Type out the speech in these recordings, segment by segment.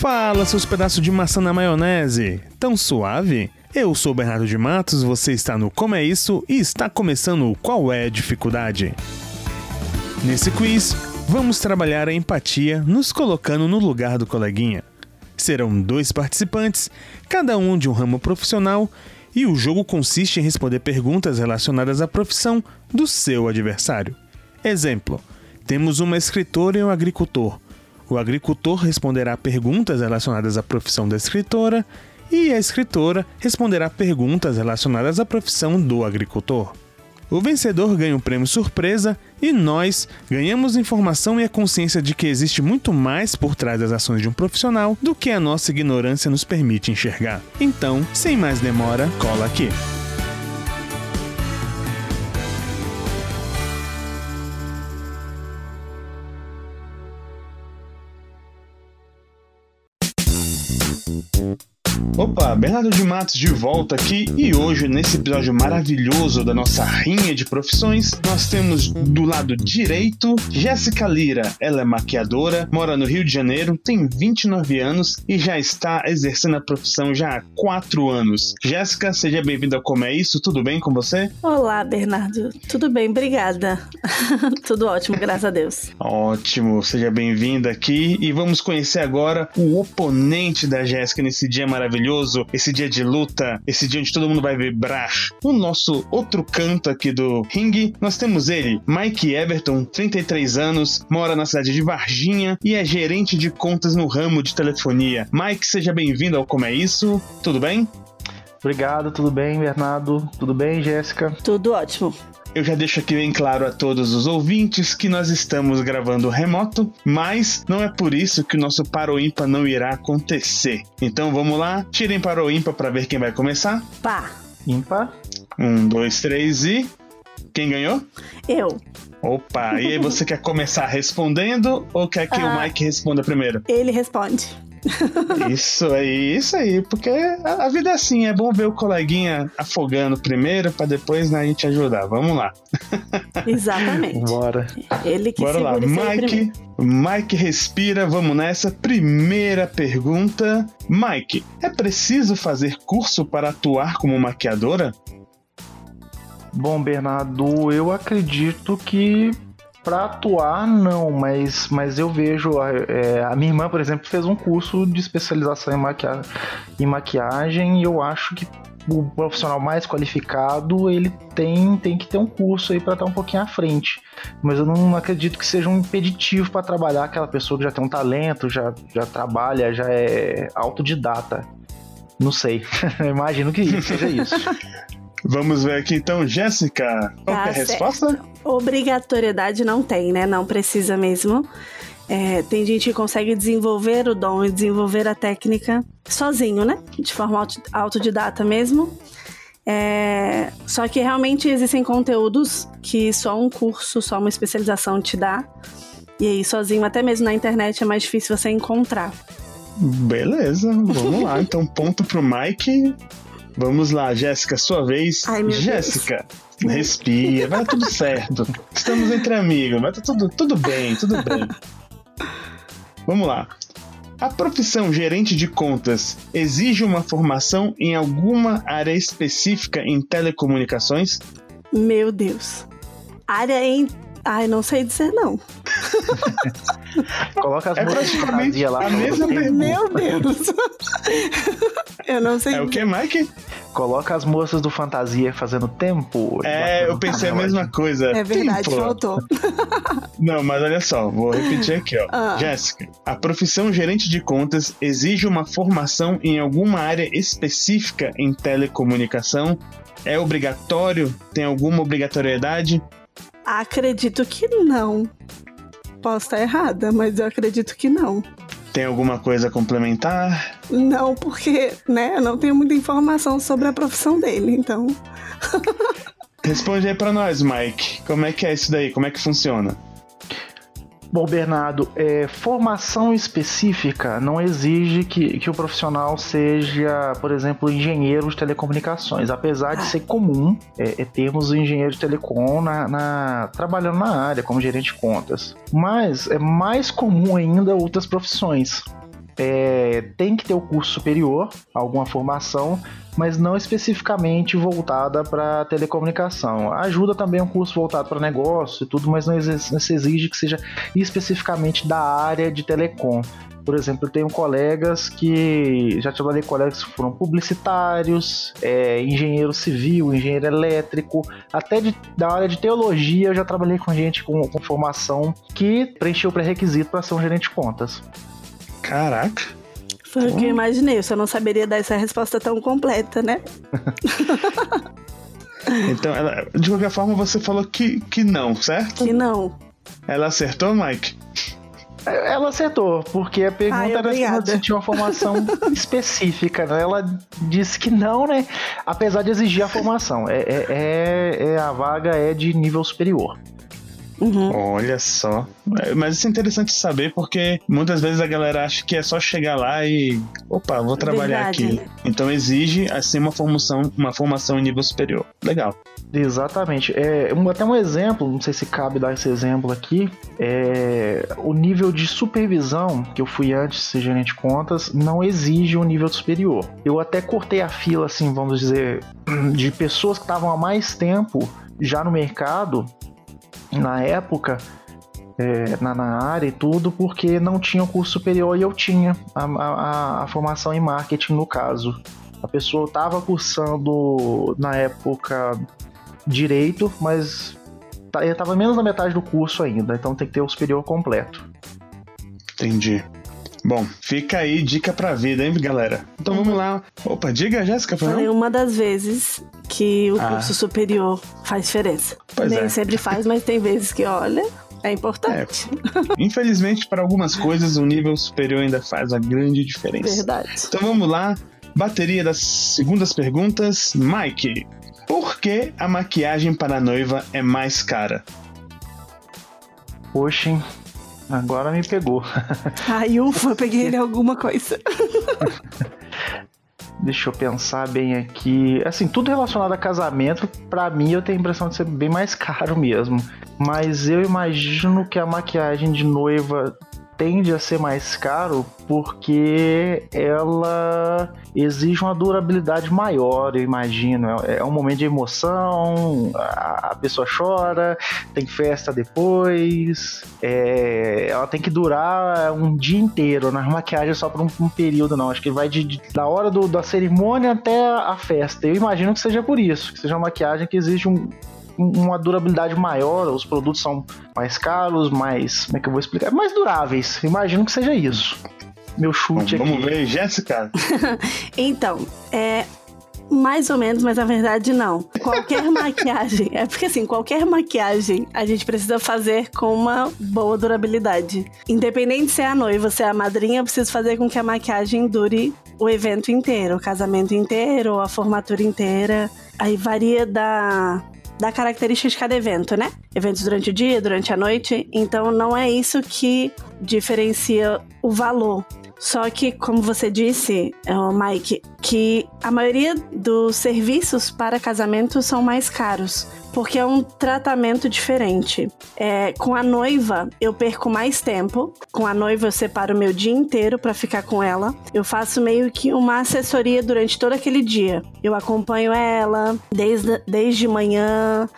Fala, seus pedaços de maçã na maionese. Tão suave? Eu sou Bernardo de Matos, você está no Como é Isso e está começando o Qual é a Dificuldade. Nesse quiz, vamos trabalhar a empatia nos colocando no lugar do coleguinha. Serão dois participantes, cada um de um ramo profissional, e o jogo consiste em responder perguntas relacionadas à profissão do seu adversário. Exemplo: temos uma escritora e um agricultor. O agricultor responderá perguntas relacionadas à profissão da escritora e a escritora responderá perguntas relacionadas à profissão do agricultor. O vencedor ganha um prêmio surpresa e nós ganhamos informação e a consciência de que existe muito mais por trás das ações de um profissional do que a nossa ignorância nos permite enxergar. Então, sem mais demora, cola aqui. Opa, Bernardo de Matos de volta aqui e hoje, nesse episódio maravilhoso da nossa rinha de profissões, nós temos do lado direito Jéssica Lira. Ela é maquiadora, mora no Rio de Janeiro, tem 29 anos e já está exercendo a profissão já há 4 anos. Jéssica, seja bem-vinda ao Como é Isso, tudo bem com você? Olá, Bernardo. Tudo bem, obrigada. tudo ótimo, graças a Deus. Ótimo, seja bem-vinda aqui e vamos conhecer agora o oponente da Jéssica nesse dia maravilhoso maravilhoso, esse dia de luta, esse dia onde todo mundo vai vibrar. O nosso outro canto aqui do ringue, nós temos ele, Mike Everton, 33 anos, mora na cidade de Varginha e é gerente de contas no ramo de telefonia. Mike, seja bem-vindo ao Como é Isso, tudo bem? Obrigado, tudo bem, Bernardo? Tudo bem, Jéssica? Tudo ótimo. Eu já deixo aqui bem claro a todos os ouvintes que nós estamos gravando remoto, mas não é por isso que o nosso Paro Ímpar não irá acontecer. Então vamos lá, tirem para o ímpar para ver quem vai começar. Pá. Ímpar. Um, dois, três e. Quem ganhou? Eu. Opa, e aí você quer começar respondendo ou quer que ah, o Mike responda primeiro? Ele responde. isso aí, isso aí, porque a, a, vida é assim, é bom ver o coleguinha afogando primeiro para depois né, a gente ajudar. Vamos lá. Exatamente. Bora. Ele que Bora lá, Mike. Mike respira, vamos nessa. Primeira pergunta. Mike, é preciso fazer curso para atuar como maquiadora? Bom, Bernardo, eu acredito que para atuar, não, mas, mas eu vejo. É, a minha irmã, por exemplo, fez um curso de especialização em, em maquiagem e eu acho que o profissional mais qualificado ele tem, tem que ter um curso aí para estar um pouquinho à frente. Mas eu não acredito que seja um impeditivo para trabalhar aquela pessoa que já tem um talento, já, já trabalha, já é autodidata. Não sei. Imagino que seja isso. Vamos ver aqui então, Jéssica. Qual tá é a resposta? Obrigatoriedade não tem, né? Não precisa mesmo. É, tem gente que consegue desenvolver o dom e desenvolver a técnica sozinho, né? De forma autodidata mesmo. É, só que realmente existem conteúdos que só um curso, só uma especialização te dá. E aí, sozinho, até mesmo na internet, é mais difícil você encontrar. Beleza, vamos lá. Então, ponto pro Mike. Vamos lá, Jéssica, sua vez. Jéssica, respira, vai tudo certo. Estamos entre amigos, vai tudo, tudo bem, tudo bem. Vamos lá. A profissão gerente de contas exige uma formação em alguma área específica em telecomunicações? Meu Deus. Área em. Ai, não sei dizer não. Coloca as é praticamente lá. A mesma pergunta. Meu Deus. Eu não sei. É o que, Mike? Coloca as moças do Fantasia fazendo tempo. É, eu pensei a mesma coisa. É verdade, tempo. faltou. Não, mas olha só, vou repetir aqui, ó. Ah. Jéssica, a profissão gerente de contas exige uma formação em alguma área específica em telecomunicação? É obrigatório? Tem alguma obrigatoriedade? Acredito que não. Posso estar errada, mas eu acredito que não. Tem alguma coisa a complementar? Não, porque, né, eu não tenho muita informação sobre a profissão dele, então. Responde aí pra nós, Mike. Como é que é isso daí? Como é que funciona? Bom, Bernardo, é, formação específica não exige que, que o profissional seja, por exemplo, engenheiro de telecomunicações, apesar de ser comum é, é termos engenheiro de telecom na, na, trabalhando na área como gerente de contas. Mas é mais comum ainda outras profissões. É, tem que ter o curso superior, alguma formação, mas não especificamente voltada para telecomunicação. Ajuda também um curso voltado para negócio e tudo, mas não se exige que seja especificamente da área de telecom. Por exemplo, eu tenho colegas que já trabalhei com colegas que foram publicitários, é, engenheiro civil, engenheiro elétrico, até de, da área de teologia eu já trabalhei com gente com, com formação que preencheu o pré-requisito para ser um gerente de contas. Caraca! Foi o que eu imaginei, eu só não saberia dar essa resposta tão completa, né? então, ela, de qualquer forma, você falou que, que não, certo? Que não. Ela acertou, Mike? Ela acertou, porque a pergunta Ai, era se tinha uma formação específica, né? Ela disse que não, né? Apesar de exigir a formação. É, é, é, é a vaga é de nível superior. Uhum. Olha só. É, mas isso é interessante saber porque muitas vezes a galera acha que é só chegar lá e. Opa, vou trabalhar Verdade. aqui. Então exige assim uma formação, uma formação em nível superior. Legal. Exatamente. É, até um exemplo, não sei se cabe dar esse exemplo aqui. É, o nível de supervisão que eu fui antes ser gerente de contas não exige um nível superior. Eu até cortei a fila, assim, vamos dizer, de pessoas que estavam há mais tempo já no mercado na época, é, na, na, área e tudo, porque não tinha o curso superior e eu tinha a, a, a formação em marketing no caso. A pessoa estava cursando na época direito, mas estava menos da metade do curso ainda, então tem que ter o superior completo. Entendi. Bom, fica aí dica pra vida, hein, galera? Então vamos lá. Opa, diga, Jéssica, foi Falei uma das vezes que o ah. curso superior faz diferença. Pois Nem é. sempre faz, mas tem vezes que, olha, é importante. É. Infelizmente, para algumas coisas, o nível superior ainda faz a grande diferença. Verdade. Então vamos lá. Bateria das segundas perguntas. Mike, por que a maquiagem para a noiva é mais cara? Poxa, Agora me pegou. Ai, ufa, peguei ele alguma coisa. Deixa eu pensar bem aqui. Assim, tudo relacionado a casamento, para mim eu tenho a impressão de ser bem mais caro mesmo. Mas eu imagino que a maquiagem de noiva tende a ser mais caro porque ela exige uma durabilidade maior, eu imagino. É, é um momento de emoção, a pessoa chora, tem festa depois, é, ela tem que durar um dia inteiro, não é maquiagem só por um, um período, não. Acho que vai de, de, da hora do, da cerimônia até a festa. Eu imagino que seja por isso, que seja uma maquiagem que exige um, uma durabilidade maior, os produtos são mais caros, mais. Como é que eu vou explicar? Mais duráveis. Imagino que seja isso. Meu chute vamos, aqui. Vamos ver, Jéssica. então, é. Mais ou menos, mas na verdade não. Qualquer maquiagem. É porque assim, qualquer maquiagem a gente precisa fazer com uma boa durabilidade. Independente se é a noiva, se é a madrinha, eu preciso fazer com que a maquiagem dure o evento inteiro, o casamento inteiro, a formatura inteira. Aí varia da da característica de cada evento, né? Eventos durante o dia, durante a noite. Então não é isso que diferencia o valor. Só que, como você disse, é, Mike, que a maioria dos serviços para casamento são mais caros porque é um tratamento diferente. É, com a noiva, eu perco mais tempo. Com a noiva, eu separo o meu dia inteiro para ficar com ela. Eu faço meio que uma assessoria durante todo aquele dia. Eu acompanho ela desde, desde manhã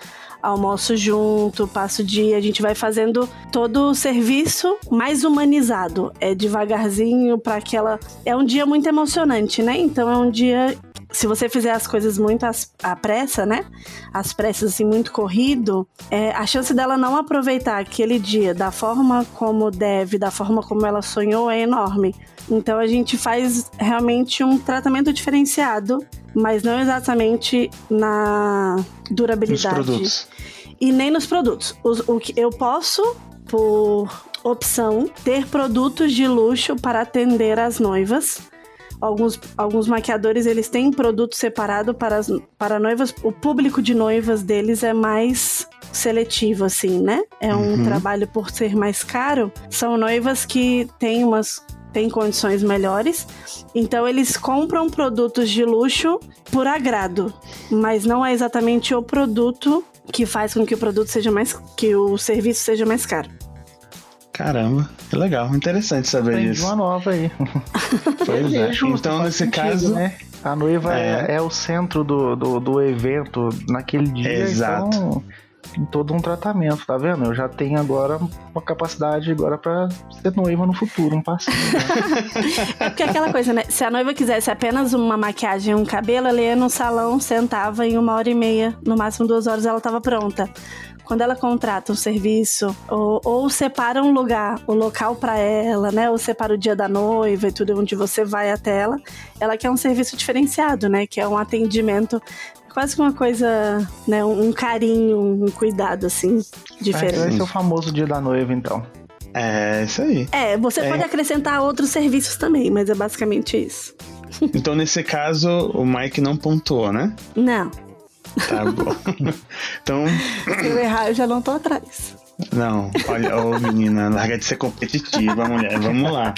almoço junto, passo o dia, a gente vai fazendo todo o serviço mais humanizado. É devagarzinho para aquela. É um dia muito emocionante, né? Então é um dia se você fizer as coisas muito à pressa, né? As pressas assim, muito corrido, é, a chance dela não aproveitar aquele dia da forma como deve, da forma como ela sonhou, é enorme. Então a gente faz realmente um tratamento diferenciado, mas não exatamente na durabilidade. Nos produtos. E nem nos produtos. O, o que eu posso, por opção, ter produtos de luxo para atender as noivas alguns, alguns maquiadores eles têm produto separado para, as, para noivas. O público de noivas deles é mais seletivo, assim, né? É um uhum. trabalho por ser mais caro. São noivas que têm umas têm condições melhores. Então eles compram produtos de luxo por agrado, mas não é exatamente o produto que faz com que o produto seja mais que o serviço seja mais caro. Caramba, que legal, interessante saber Aprendi disso. uma nova aí. Pois é. justo, então, nesse sentido, caso, né? A noiva É. é, é o centro do, do, do evento naquele dia, Exato. então tem todo um tratamento, tá vendo? Eu já tenho agora uma capacidade agora pra ser noiva no futuro, um passinho. né? É porque é aquela coisa, né? Se a noiva quisesse apenas uma maquiagem e um cabelo, ela ia no salão, sentava em uma hora e meia, no máximo duas horas ela tava pronta. Quando ela contrata um serviço, ou, ou separa um lugar, o local pra ela, né? Ou separa o dia da noiva e tudo onde você vai até ela, ela quer um serviço diferenciado, né? Que é um atendimento, quase que uma coisa, né? Um, um carinho, um cuidado, assim, diferente. Esse é o famoso dia da noiva, então. é isso aí. É, você É. pode acrescentar outros serviços também, mas é basicamente isso. Então, nesse caso, o Mike não pontuou, né? Não, Tá bom. então, se eu errar, eu já não tô atrás. não, olha, ô menina, larga de ser competitiva, mulher. Vamos lá.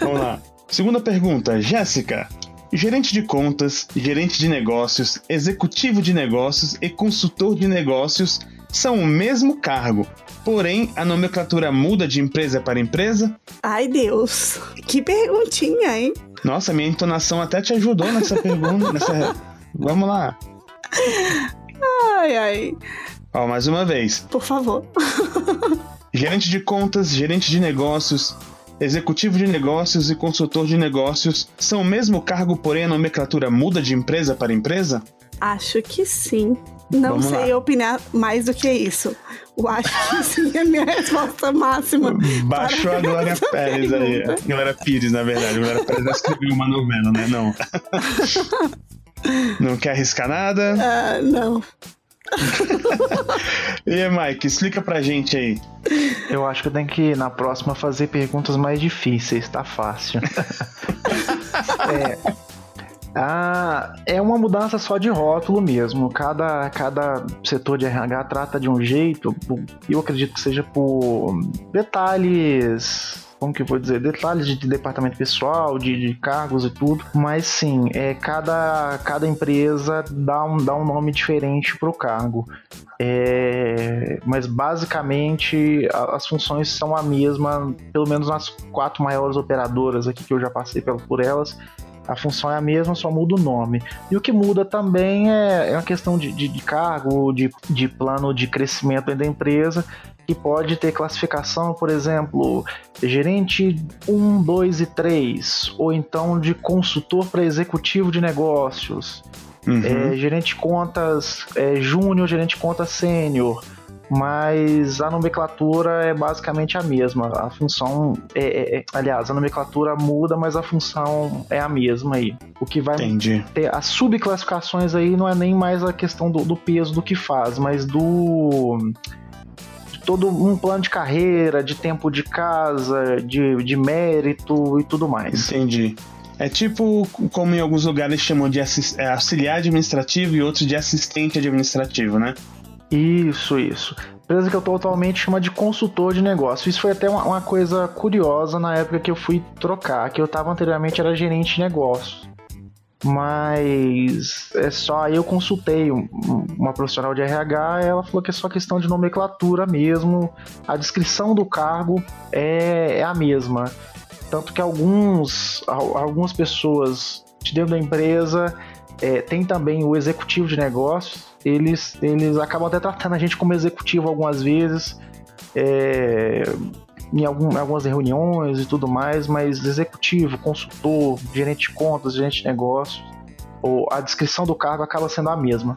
Vamos lá. Segunda pergunta, Jéssica. Gerente de contas, gerente de negócios, executivo de negócios e consultor de negócios são o mesmo cargo, porém a nomenclatura muda de empresa para empresa? Ai, Deus. Que perguntinha, hein? Nossa, minha entonação até te ajudou nessa pergunta. Nessa... Vamos lá. Ai, ai. Ó, mais uma vez. Por favor. Gerente de contas, gerente de negócios, executivo de negócios e consultor de negócios são o mesmo cargo, porém a nomenclatura muda de empresa para empresa? Acho que sim. Não Vamos sei opinar mais do que isso. Eu acho que sim é a minha resposta máxima. Baixou a Glória Pérez aí. Glória Pires, na verdade. Glória Pérez escreveu uma novela, né? Não. Não quer arriscar nada? Ah, não. E aí, Mike, explica pra gente aí. Eu acho que eu tenho que, na próxima, fazer perguntas mais difíceis, tá fácil. é, ah, é uma mudança só de rótulo mesmo. Cada, cada setor de RH trata de um jeito, eu acredito que seja por detalhes. Como que eu vou dizer? Detalhes de, de departamento pessoal, de, de cargos e tudo. Mas sim, é, cada, cada empresa dá um, dá um nome diferente pro cargo. É, mas basicamente a- as funções são a mesma, pelo menos nas quatro maiores operadoras aqui que eu já passei pela- por elas. A função é a mesma, só muda o nome. E o que muda também é, é uma questão de, de, de cargo, de, de plano de crescimento da empresa, que pode ter classificação, por exemplo, gerente 1, 2 e 3, ou então de consultor para executivo de negócios Uhum. é, gerente de contas é, júnior, gerente de contas sênior, mas a nomenclatura é basicamente a mesma. A função, é, é- é- aliás, a nomenclatura muda, mas a função é a mesma aí. O que vai Entendi. ter as subclassificações aí não é nem mais a questão do, do peso do que faz, mas do todo um plano de carreira, de tempo de casa, de, de mérito e tudo mais. Entendi. É tipo como em alguns lugares chamam de é, auxiliar administrativo e outros de assistente administrativo, né? Isso, isso. Empresa que eu tô atualmente chama de consultor de negócio. Isso foi até uma, uma coisa curiosa na época que eu fui trocar, que eu tava anteriormente era gerente de negócio. Mas é só aí eu consultei um- um- uma profissional de RH, ela falou que é só questão de nomenclatura mesmo. A descrição do cargo é, é a mesma. Tanto que alguns, al- algumas pessoas de dentro da empresa é, tem também o executivo de negócios. Eles, eles acabam até tratando a gente como executivo algumas vezes, é, em algum- algumas reuniões e tudo mais, mas executivo, consultor, gerente de contas, gerente de negócios, ou a descrição do cargo acaba sendo a mesma.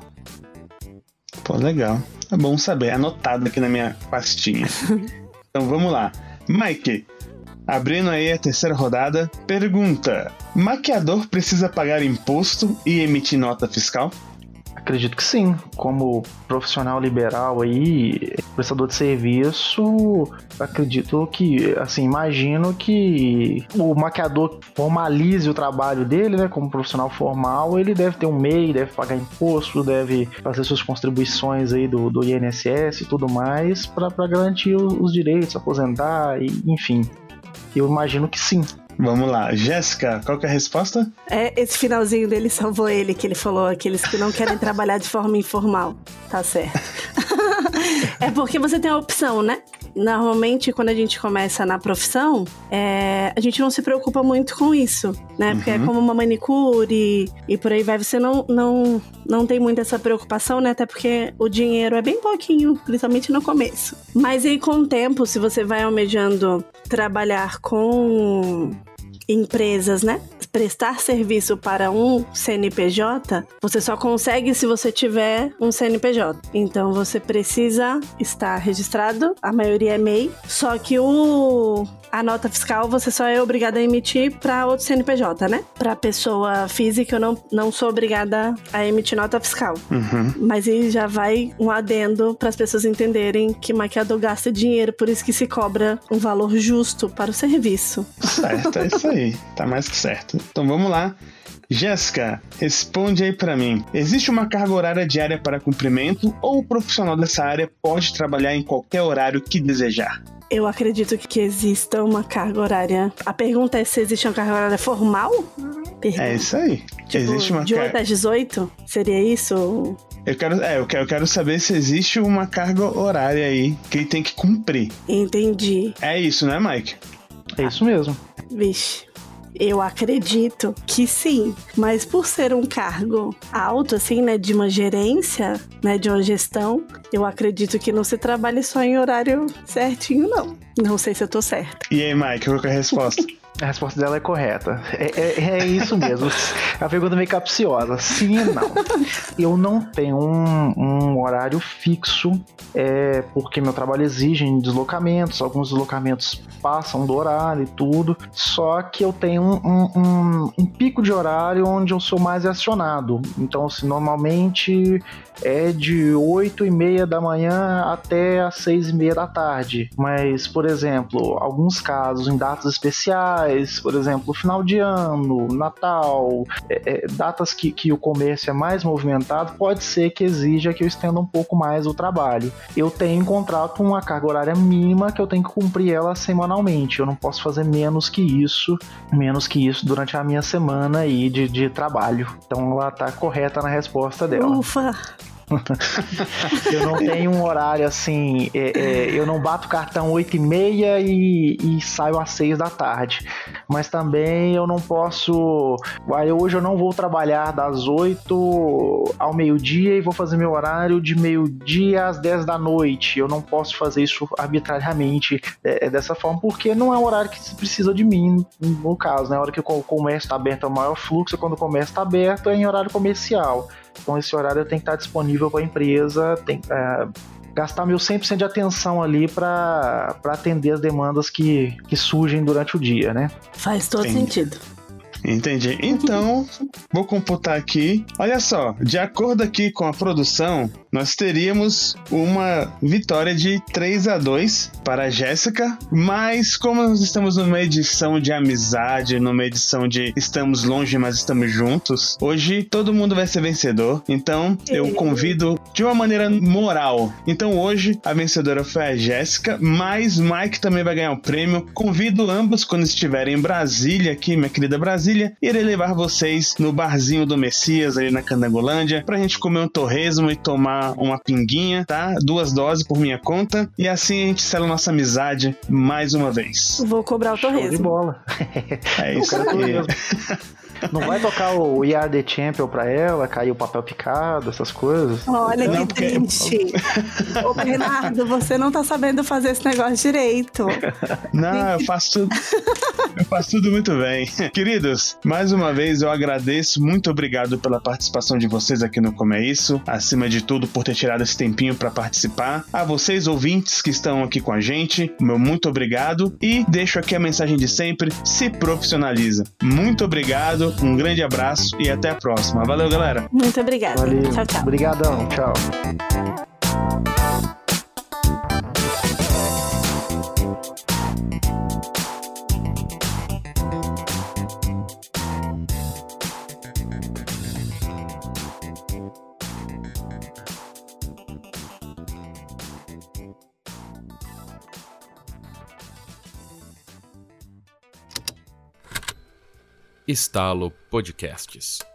Pô, legal. É bom saber. Anotado aqui na minha pastinha. então vamos lá. Mike, abrindo aí a terceira rodada, pergunta: maquiador precisa pagar imposto e emitir nota fiscal? Acredito que sim. Como profissional liberal aí, prestador de serviço, acredito que, assim, imagino que o maquiador formalize o trabalho dele, né, como profissional formal, ele deve ter um MEI, deve pagar imposto, deve fazer suas contribuições aí do, do INSS e tudo mais para garantir os, os direitos, aposentar, e, enfim. Eu imagino que sim. Vamos lá. Jéssica, qual que é a resposta? É, esse finalzinho dele salvou ele, que ele falou, aqueles que não querem trabalhar de forma informal. Tá certo. é porque você tem a opção, né? Normalmente quando a gente começa na profissão, é, a gente não se preocupa muito com isso, né? Porque é Uhum. como uma manicure e por aí vai, você não, não, não tem muito essa preocupação, né? Até porque o dinheiro é bem pouquinho, principalmente no começo. Mas aí com o tempo, se você vai almejando trabalhar com empresas, né? Prestar serviço para um CNPJ, você só consegue se você tiver um CNPJ. Então você precisa estar registrado, a maioria é MEI, só que o a nota fiscal você só é obrigada a emitir para outro CNPJ, né? Para pessoa física eu não, não sou obrigada a emitir nota fiscal. Uhum. Mas aí já vai um adendo para as pessoas entenderem que maquiador gasta dinheiro, por isso que se cobra um valor justo para o serviço. Certo, é isso aí. Tá mais que certo. Então vamos lá. Jéssica, responde aí pra mim. Existe uma carga horária diária para cumprimento ou o profissional dessa área pode trabalhar em qualquer horário que desejar? Eu acredito que exista uma carga horária. A pergunta é se existe uma carga horária formal? Pergunta. É isso aí. Tipo, existe uma de 8 carga. às 18? Seria isso? Eu quero, é, eu quero, eu quero saber se existe uma carga horária aí que ele tem que cumprir. Entendi. É isso, né, Mike? É isso mesmo. Vixe. Eu acredito que sim, mas por ser um cargo alto, assim, né, de uma gerência, né, de uma gestão, eu acredito que não se trabalhe só em horário certinho, não. Não sei se eu tô certa. E aí, Mike, qual que é a resposta? A resposta dela é correta. É, é- é isso mesmo. A pergunta meio capciosa. Sim e não. Eu não tenho um, um horário fixo, é, porque meu trabalho exige deslocamentos. Alguns deslocamentos passam do horário e tudo. Só que eu tenho um, um- um- um pico de horário onde eu sou mais acionado. Então, assim, normalmente é de 8 e meia da manhã até as 6 e meia da tarde. Mas, por exemplo, alguns casos em datas especiais, por exemplo, final de ano, Natal, é, é, datas que, que o comércio é mais movimentado, pode ser que exija que eu estenda um pouco mais o trabalho. Eu tenho em contrato uma carga horária mínima que eu tenho que cumprir ela semanalmente. Eu não posso fazer menos que isso, menos que isso durante a minha semana aí de, de trabalho. Então ela tá correta na resposta dela. Ufa! Eu não tenho um horário assim, é, é, eu não bato cartão 8 e meia e, e saio às 6 da tarde. Mas também eu não posso. Aí hoje eu não vou trabalhar das 8 ao meio-dia e vou fazer meu horário de meio-dia às 10 da noite. Eu não posso fazer isso arbitrariamente é, é dessa forma, porque não é um horário que se precisa de mim, no caso, né? A hora que o comércio está aberto é o maior fluxo, quando o comércio está aberto é em horário comercial. Então esse horário tem que estar disponível para a empresa, tem é, gastar meu 100% de atenção ali para atender as demandas que, que surgem durante o dia, né? Faz todo Sim. sentido. Entendi. Então, vou computar aqui. Olha só, de acordo aqui com a produção, nós teríamos uma vitória de 3 a 2 para a Jéssica, mas como nós estamos numa edição de amizade, numa edição de estamos longe, mas estamos juntos, hoje todo mundo vai ser vencedor. Então, eu convido de uma maneira moral. Então, hoje a vencedora foi a Jéssica, mas Mike também vai ganhar o prêmio. Convido ambos quando estiverem em Brasília, aqui, minha querida Brasília, irei levar vocês no barzinho do Messias, ali na Candangolândia, pra gente comer um torresmo e tomar uma pinguinha, tá? Duas doses por minha conta. E assim a gente sela nossa amizade mais uma vez. Vou cobrar o Show de torresmo. bola. É isso aí. Não vai tocar o We Are The Champion pra ela, cair o papel picado, essas coisas. Olha Não, que porque- triste. Ô, Bernardo, você não tá sabendo fazer esse negócio direito. Não, eu faço tudo. Eu faço tudo muito bem. Queridos, mais uma vez eu agradeço. Muito obrigado pela participação de vocês aqui no Como é Isso. Acima de tudo, por ter tirado esse tempinho para participar. A vocês, ouvintes que estão aqui com a gente, meu muito obrigado. E deixo aqui a mensagem de sempre: se profissionaliza. Muito obrigado, um grande abraço e até a próxima. Valeu, galera. Muito obrigada. Valeu. Tchau, tchau. Obrigadão. Tchau. Estalo Podcasts.